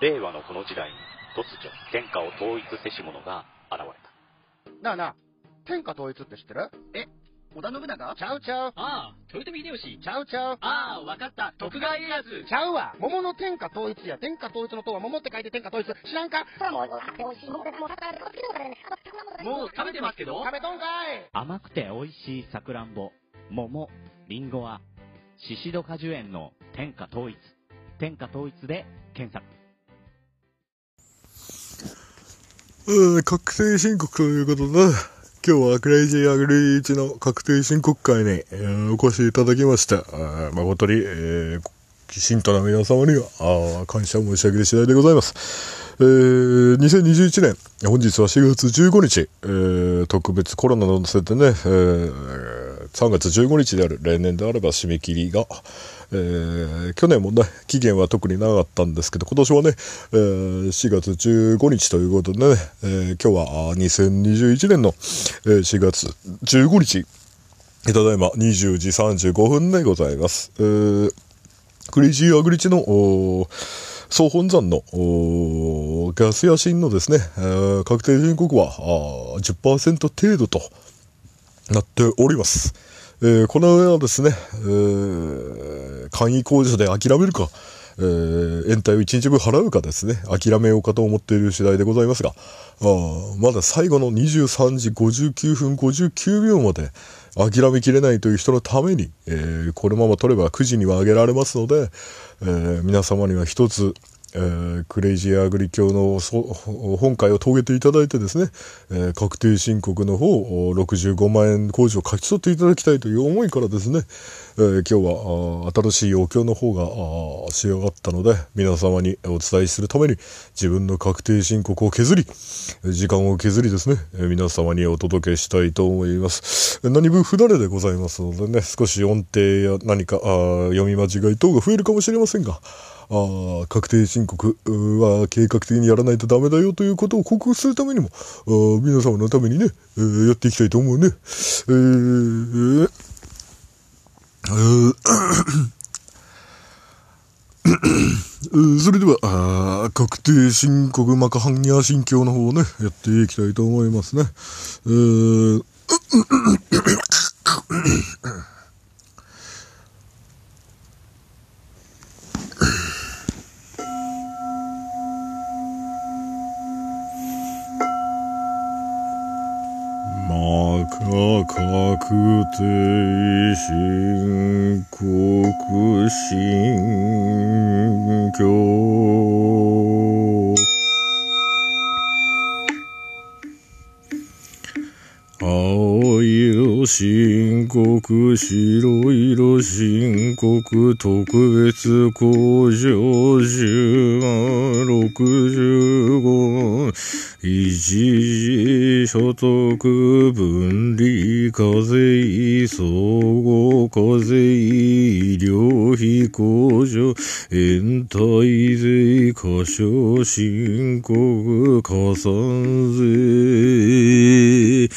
令和のこの時代に突如天下を統一せし者が現れた。なあなあ、天下統一って知ってる？織田信長？ちゃうちゃう。ああ、豊臣秀吉。ちゃうちゃう。ああ、わかった。徳川家康。ちゃうわ。桃の天下統一や。天下統一の塔は桃って書いて天下統一。知らんか？もう食べてますけど？食べとんかい甘くて美味しいさくらんぼ、桃、りんごは、シシド果樹園の天下統一。天下統一で検索。確定申告ということで、今日はクレイジーアグリーチの確定申告会に、お越しいただきまして、えー誠に、えー、信徒の皆様には、あ感謝申し上げる次第でございます。えー2021年、本日は4月15日、えー特別コロナのせてね、えー3月15日である例年であれば締め切りが、えー去年もね、期限は特になかったんですけど、今年はね、えー4月15日ということでね、えー今日は2021年の、え4月15日、ただいま20時35分でございます。えークレイジーアグリチの、総本山のガスや新のですね、えー確定申告はあー10%程度となっております。えーこの上はですね、えー簡易控除で諦めるか、えー延滞を1日分払うかですね、諦めようかと思っている次第でございますが、あまだ最後の23時59分59秒まで諦めきれないという人のために、えーこのまま取れば9時には上げられますので、えー皆様には一つ、えークレイジーアグリ教の本会を遂げていただいてですね、えー確定申告の方、65万円控除を勝ち取っていただきたいという思いからですね、えー今日は新しいお経の方が仕上がったので、皆様にお伝えするために自分の確定申告を削り、時間を削りですね、皆様にお届けしたいと思います。何分不慣れでございますのでね、少し音程や何か読み間違い等が増えるかもしれませんが、あ確定申告は計画的にやらないとダメだよということを克服するためにも、皆様のためにね、えーやっていきたいと思うね。えーえーそれでは、あ確定申告マカハンニャ新教の方をね、やっていきたいと思いますね。えー定申告新教青色心告、白色申告、特別工場10万65一時所得分離課税総合課税医療費控除延滞税過少申告加算税。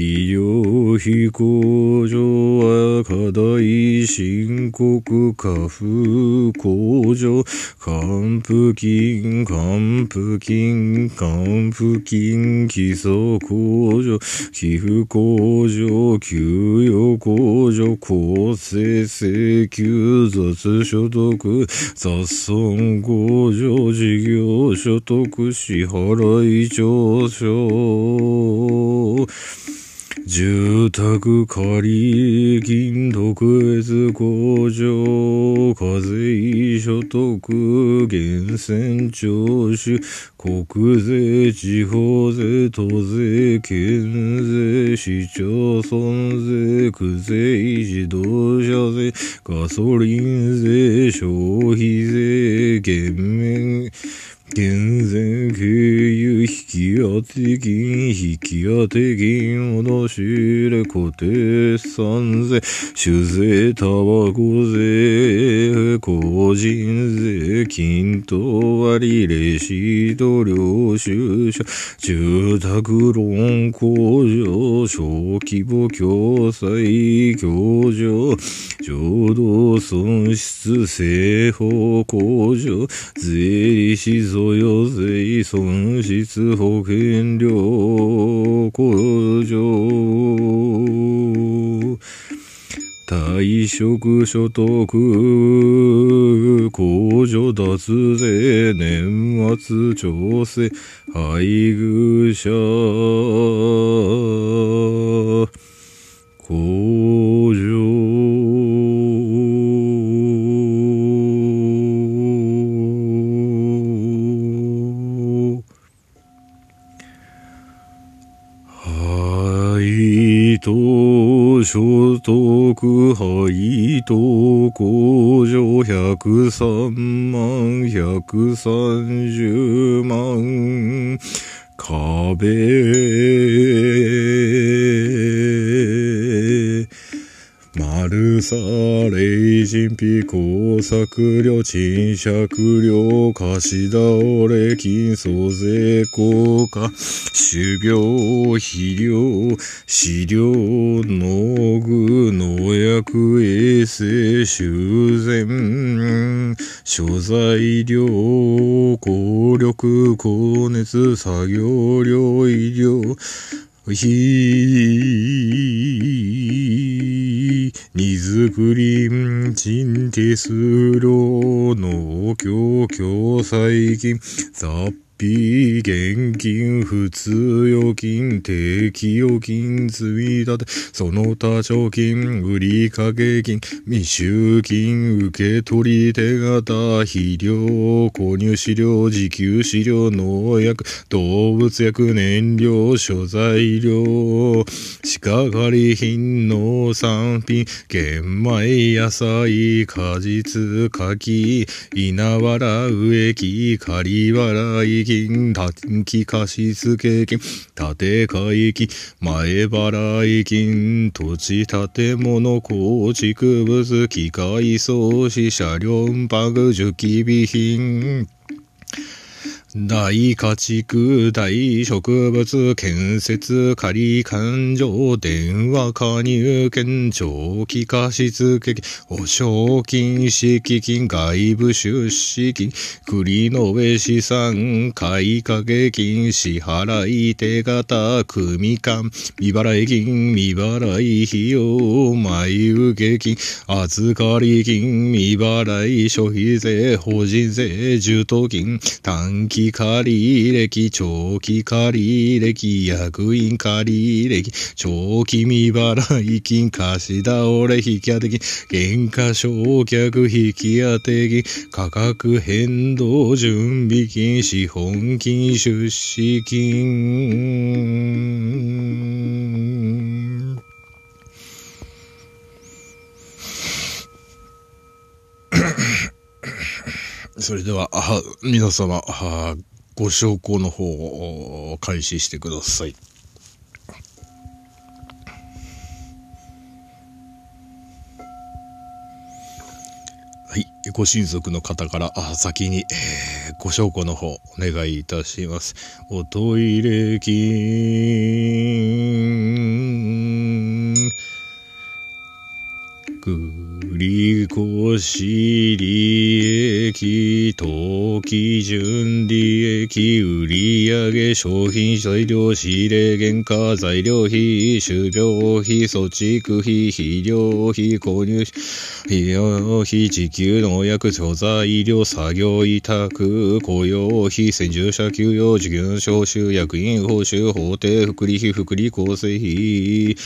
医療費控除は課題申告過付控除還付金還付金還付金基礎控除寄付控除給与控除公正請求雑所得雑損控除事業所得支払い調書住宅借金特別控除課税所得源泉徴収国税地方税都税県税市町村税区税自動車税ガソリン税消費税減免減税経由引き当て金、引き当て金、脅しれ固定産税、酒税、タバコ税、個人税、金と割、レシート、領収書、住宅ローン工場、小規模共済工場、浄土損失正法工場、税理士贈与税損失保険料工場、退職所得控除脱税年末調整。配偶者。人と所得配と工場百三万百三十万。壁丸さ霊人費工作料賃借料貸し倒れ金租税効果種苗肥料飼料農具農薬衛生修繕所在料効力高熱作業料医療ひ、荷造り、賃手数料、農協共済金、雑費、現金、普通預金、定期預金、積立、その他貯金、売掛金、未収金、受け取り手形、肥料、購入資料、自給資料、農薬、動物薬、燃料、所在料、鹿狩り品、農産品、玄米、野菜、果実、柿、稲わら、植木、仮払い金、短期貸付金、建替金、前払い金、土地建物構築物、機械装置、車両運搬、重機備品、大家畜、大植物、建設、仮勘定、電話加入券、長期貸付金、保証金、敷金、外部出資金、栗の上資産、買掛金、支払い手形、組間、未払い金、未払い費用、前受金、預かり金、未払い消費税、法人税、住都金、短期借歴、長期借歴、役員借歴、長期未払い金、貸し倒れ引き当て金、減価償却引き当て金、価格変動準備金、資本金、出資金。それでは、あ皆様、あご証拠の方を開始してください。はい。ご親族の方から、あ先に、えーご証拠の方、お願いいたします。おトイレ金、繰越利益、当期純利益、売上商品材料仕入れ原価材料費、種苗費、措置費、肥料費、購入費、費用費、時給農薬、調剤料、作業委託、雇用費、先住者給与、授業招集、役員報酬、法定福利費、福利厚生費、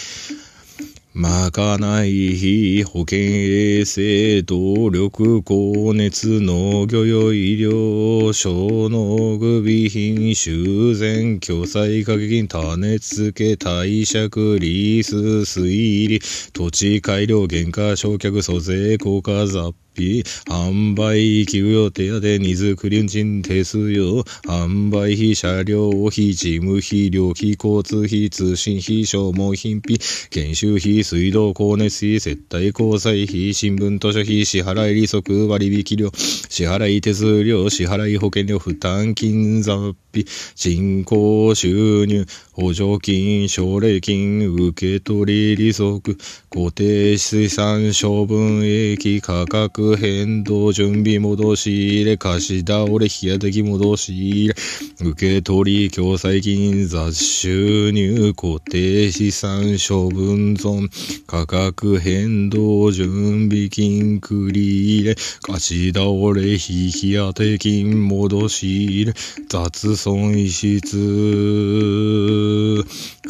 まかない日、保険衛生、動力、高熱、農業用医療、小農具備品、修繕、巨済掛け金、種付け、貸借、リース、推理、土地改良、減価償却、租税、効果、雑費、販売給与手当、荷造り運賃手数料、販売費、車両費、事務費、料費、交通費、通信費、消耗品費、研修費、水道光熱費、接待交際費、新聞図書費、支払い利息、割引料、支払い手数料、支払い保険料、負担金雑費、人口収入、補助金、奨励金、受取利息、固定資産処分益、価格変動、準備戻し入れ、貸し倒れ、日当き戻し入れ、受け取り、共済金、雑収入、固定資産処分損、価格変動、準備金、繰り入れ、貸し倒れ、日当て金、戻し入れ、雑損失、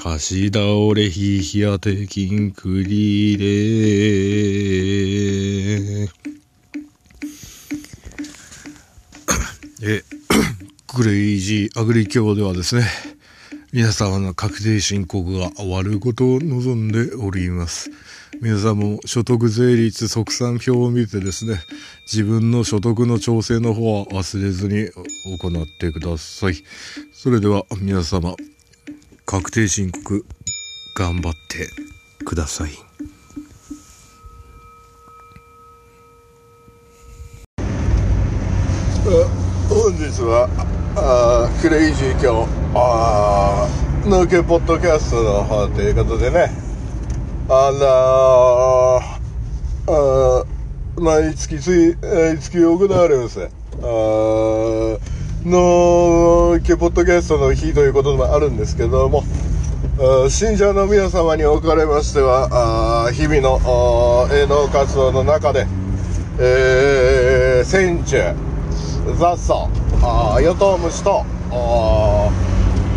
貸し倒れ、日当て金、繰り入れ。え、クレイジーアグリ協ではですね、皆様の確定申告が終わることを望んでおります。皆さんも所得税率測算表を見てですね、自分の所得の調整の方は忘れずに行ってください。それでは皆様、確定申告頑張ってください。本日はあクレイジー今日あー抜けポッドキャストの方ということでね。あのー、あ毎月つ毎月行われます。あの抜けポッドキャストの日ということもあるんですけども信者の皆様におかれましてはあ日々のあー営農活動の中でえー、戦中雑草、あヨトウムシと、あ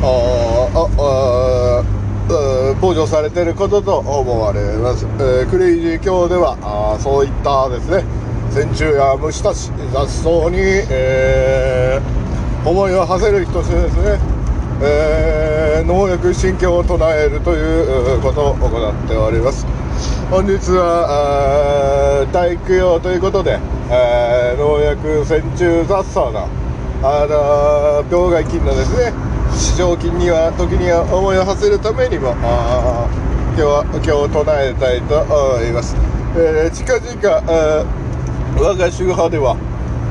あああー防除されていることと思われます。えークレイジー教では、あそういったですね、線虫や虫たち、雑草に、えー思いを馳せる人としてですね、えー農薬神経を唱えるということを行っております。本日は、あー大供養ということで、えー農薬線虫雑草の、あのー病害菌のですね、市場菌には、時には思いを馳せるためにも、あ今日は、今日を唱えたいと思います。えー近々、あ我が宗派では、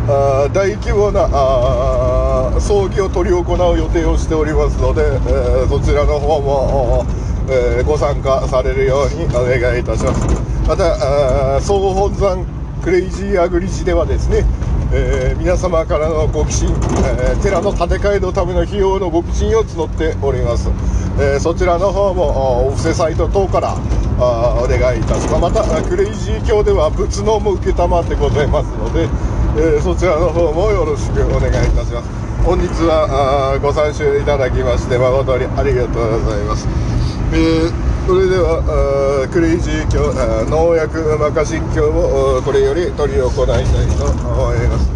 あ大規模なあ葬儀を執り行う予定をしておりますので、えーそちらの方も、えーご参加されるようにお願いいたしますまたあー総本山クレイジーアグリジではですね、えー皆様からのご寄進、えー寺の建て替えのための費用のご寄進を募っております、えーそちらの方もお布施サイト等からあお願いいたします。またクレイジー教では仏能も受けたまってございますので、えそちらの方もよろしくお願いいたします。本日はご参集いただきまして誠にありがとうございます、えーそれではクレイジー教農薬摩訶心経をこれより執り行いたいと思います。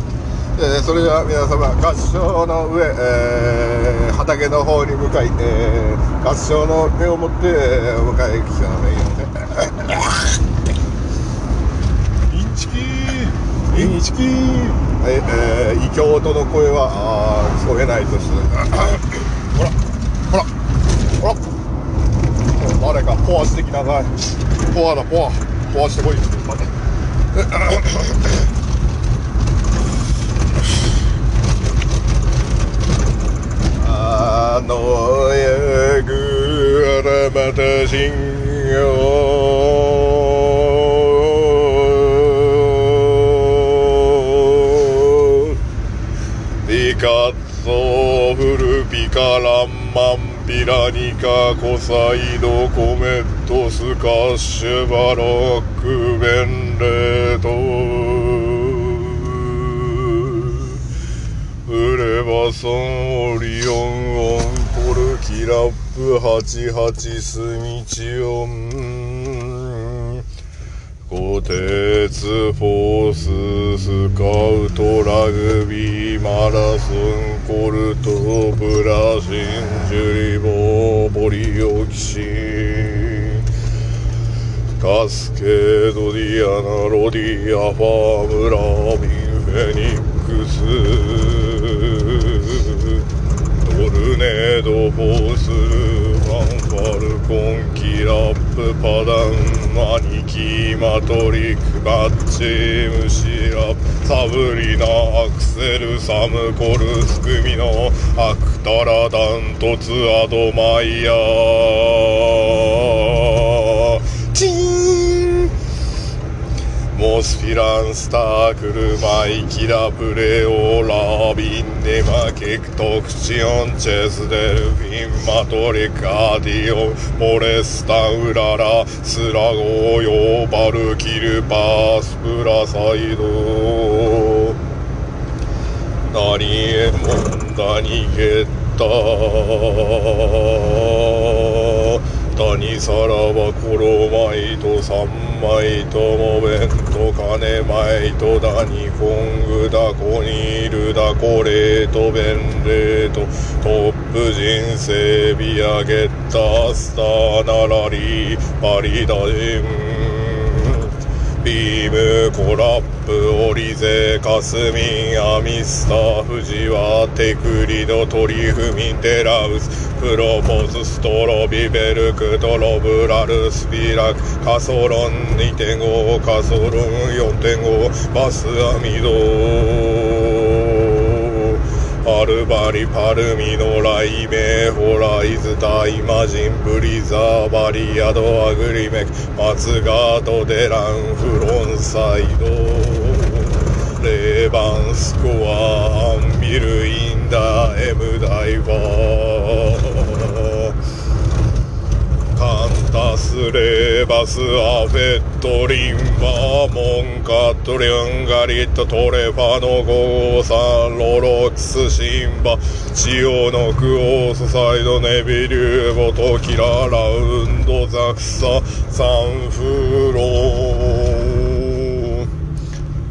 えーそれでは皆様合掌の上、えー畑の方に向かい、えー合掌の目を持ってえーお迎えくださいインチキー。インチキー。はい、えー異教徒の声は聞こえないとしてほらほらほら誰かポアしてきなさい。ポアだポア。ポアしてこい。待って。あのやぐらまた信用ピカッソフルピカラン。ラニカコサイドコメットスカッシュバロックベンレートフレバソンオリオンオンコルキラップ88スミチオン。鋼鉄フォーススカウトラグビーマラソン。コルトブラシンジュリボーポリオキシンカスケードディアナロディアファームラビンフェニックストルネードフォースルファンファルコンキラップパダンマニキマトリックバッチムシラサブリナアクセルサムコルスクミノアクタラダントツアドマイヤー。チーン。モスフィランスタークルマイキラプレオラビン。ネマケクトクチオンチェスデルフィンマトリカディオンモレスタウララスラゴーヨーバルキルパースプラサイド。ダニエモンダニゲッタダニサラバコロマイトサンマイトモベントカネマイトダニコングダコニールダコレートベンレートトップ人生ビアゲッタスターナラリーパリダジンビームコラップオリゼカスミンアミスターフジワテクリドトリフミンテラウスプロポーズストロビベルクトロブラルスピラクカソロン2.5カソロン4.5バスアミド。アルバリパルミノライメホライズダイマジンブリザーバリアドアグリメクマツガートデランフロンサイド。レーバンスコアアンビルインダエムダイバーカンタスレーバスアフェットリンバーモンカトリュンガリットトレファノゴーサンロロクスシンバ。チオノクオースサイドネビリューボトキララウンドザクササンフロー。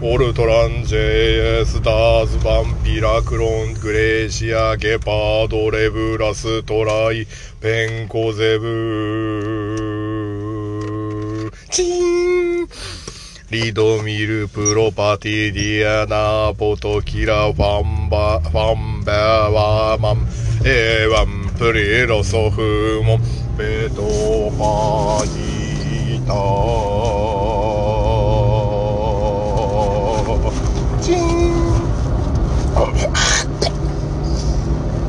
オルトラン JS ダーズバンピラクロングレーシアゲパードレブラストライペンコゼブチーン。リドミルプロパティディアナポトキラファンバファンバワーマン。エワンプリロソフモンベトパギター。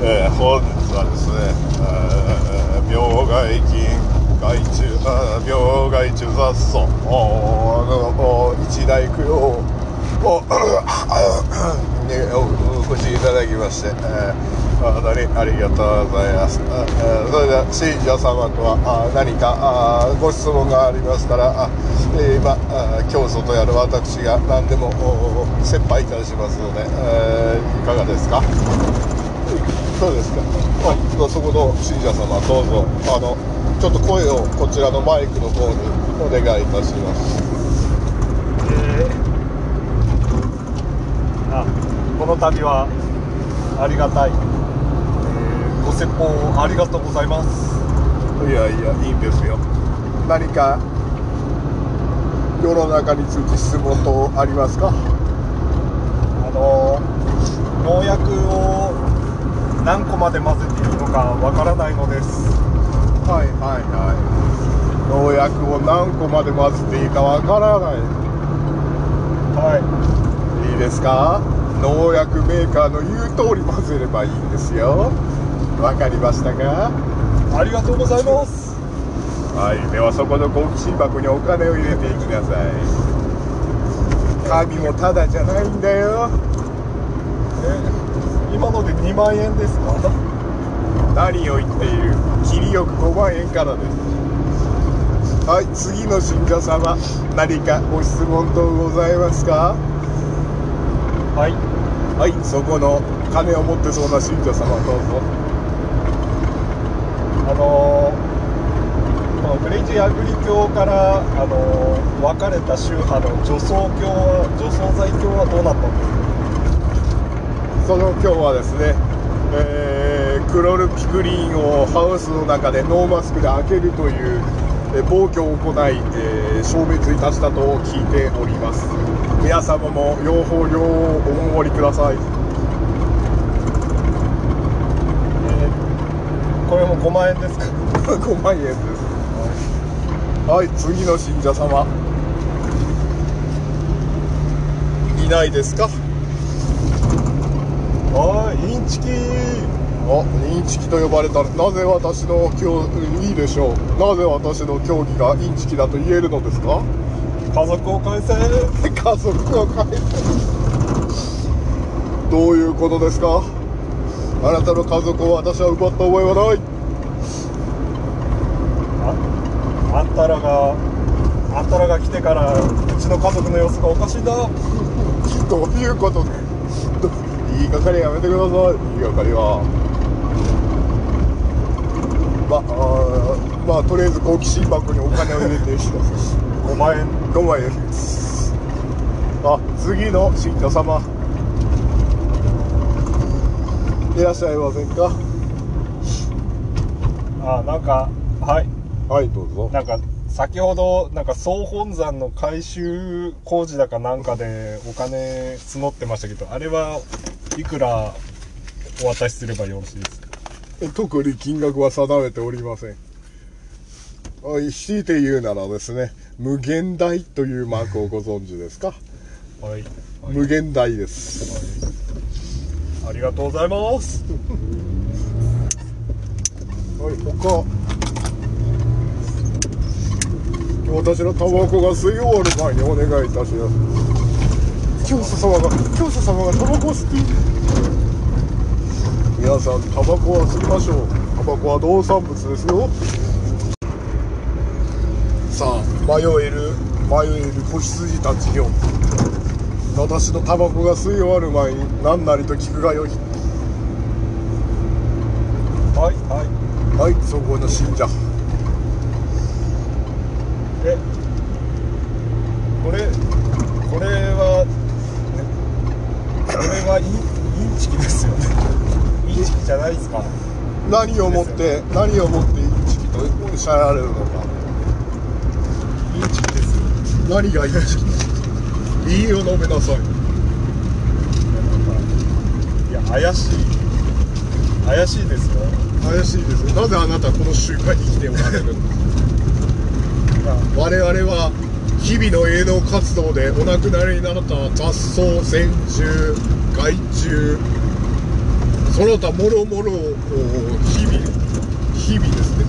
えー本日はですね、えー病害菌害虫あ病害虫雑草おあのお一大供養をに おお越しいただきまして、えー本当にありがとうございます。あそれでは信者様とはあ何かあご質問がありましたら、あえー今あ教祖とやる私が何でも切羽いたしますので、えーいかがですかそうですか。あ、そこの信者様、どうぞ、あの、ちょっと声をこちらのマイクの方にお願いいたします。あこの度はありがたい、ご説法ありがとうございますいやいや、いいんですよ。何か、世の中について質問等ありますか？あの農薬を何個まで混ぜていいのかわからないのですはいはいはい。農薬を何個まで混ぜていいかわからない。はいいいですか？農薬メーカーの言う通り混ぜればいいんですよ。わかりましたか？ありがとうございます。はい、ではそこの好奇心箱にお金を入れていきなさい。神もただじゃないんだよ。え今ので2万円ですか？何を言っている？切りよく5万円からです。はい次の信者様何かご質問等ございますか？はい。はいそこの金を持ってそうな信者様どうぞあのこのクレイジーアグリ教からあの分かれた宗派の除草教は除草剤教はどうなったんですか？その今日はですね、えークロルピクリンをハウスの中でノーマスクで開けるというえー暴挙を行い、えー消滅いたしたと聞いております。皆様も両方両お守りください、れも5万円ですか？5万円です。はい次の信者様。いないですか？はいインチキ。あインチキと呼ばれた。らなぜ私の競いいでしょう。なぜ私の競技がインチキだと言えるのですか？家族を返せ。家族を返せ。どういうことですか？あなたの家族を私は奪った覚えはない。ああんたらがあんたらが来てからうちの家族の様子がおかしいんだどういうこと？でど言いがかりやめてください。言いがかりは。まあまあとりあえず好奇心箱にお金を入れて5万円5万円あ次の信者様いらっしゃいませんか？あなんかはい。はいどうぞ。なんか先ほどなんか総本山の改修工事だかなんかでお金募ってましたけどあれはいくらお渡しすればよろしいですか？特に金額は定めておりません。はい強いて言うならですね無限大というマークをご存知ですか？はい、無限大ですありがとうございます。はい他。私のタバコが吸い終わる前にお願いいたします。教祖様が教祖様がタバコ好き皆さんタバコは吸いましょう。タバコは農産物ですよ。さあ迷える迷える子羊たちよ私のタバコが吸い終わる前に何なりと聞くがよいはいはい。はいそこの信者。えこれこれは、ね、これはインインチキですよね。インチキじゃないですか。何をもって何をもってインチキとおっしゃられるのか。インチキですよ。何がインチキいいを述べなさい。いや怪しい。怪しいですよ。怪しいですよ。なぜあなたこの瞬間に生きておられるの？我々は日々の営農活動でお亡くなりになった雑草線虫害虫その他もろもろを日々日々ですね。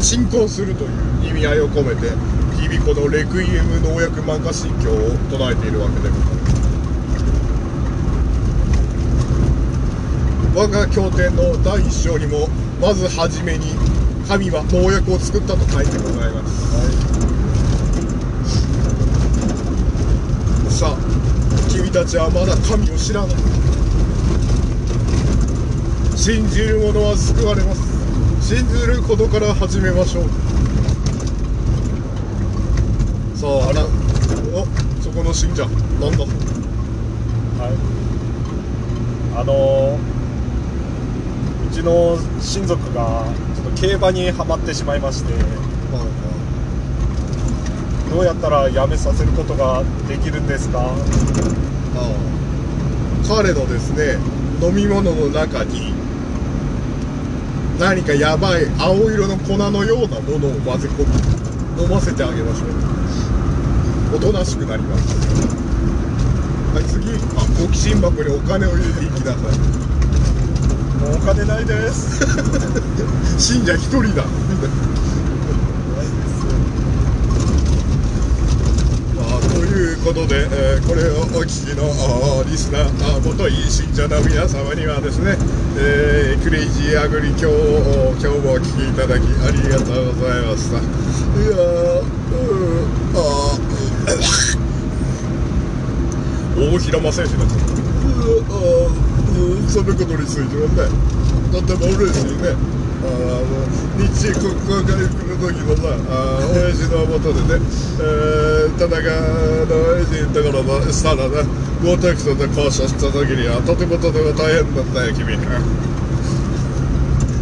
鎮魂するという意味合いを込めて日々このレクイエム農薬漫画神経を唱えているわけでございます。我が経典の第一章にもまずはじめに神は農薬を作ったと書いてございます、さあ君たちはまだ神を知らない信じる者は救われます。信じることから始めましょう。さああらおそこの信者なんだはい。あのうちの親族がちょっと競馬にはまってしまいましてどうやったらやめさせることができるんですか？ああ。彼のですね飲み物の中に何かやばい青色の粉のようなものを混ぜ込む飲ませてあげましょうおとなしくなりますはい次。あ好奇心箱にお金を入れていきなさい。もうお金ないです。信者一人だ。あということで、えーこれをお聞きのあリスナーあー元い信者の皆様にはですね、えークレイジーアグリ今日今日もお聞きいただきありがとうございました。いやーうーあー。大平正義だったうあうんそのことについてはねとても嬉しいねあの日中国交回復の時のさあ親父のもとでね、えー、田中の親父のところのしたらねゴーテクトで交渉した時にはとてもとても大変だったよ君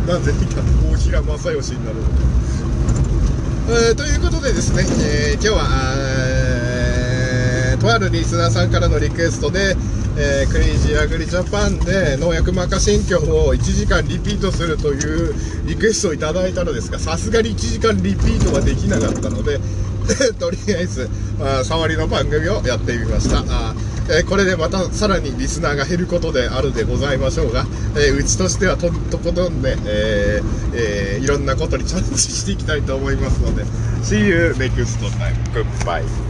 なんで大平正義になるのえーということでですね、えー今日は、とあるリスナーさんからのリクエストで、えークレイジーアグリジャパンで農薬マカ新居を1時間リピートするというリクエストをいただいたのですがさすがに1時間リピートはできなかったので とりあえずあ触りの番組をやってみましたあ、えーこれでまたさらにリスナーが減ることであるでございましょうが、えーうちとしてはととことんで、えーえーいろんなことにチャレンジしていきたいと思いますので See you next time. Goodbye.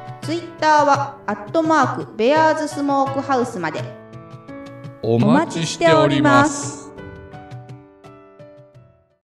ツイッターはアットマークベアーズスモークハウスまで。お待ちしております。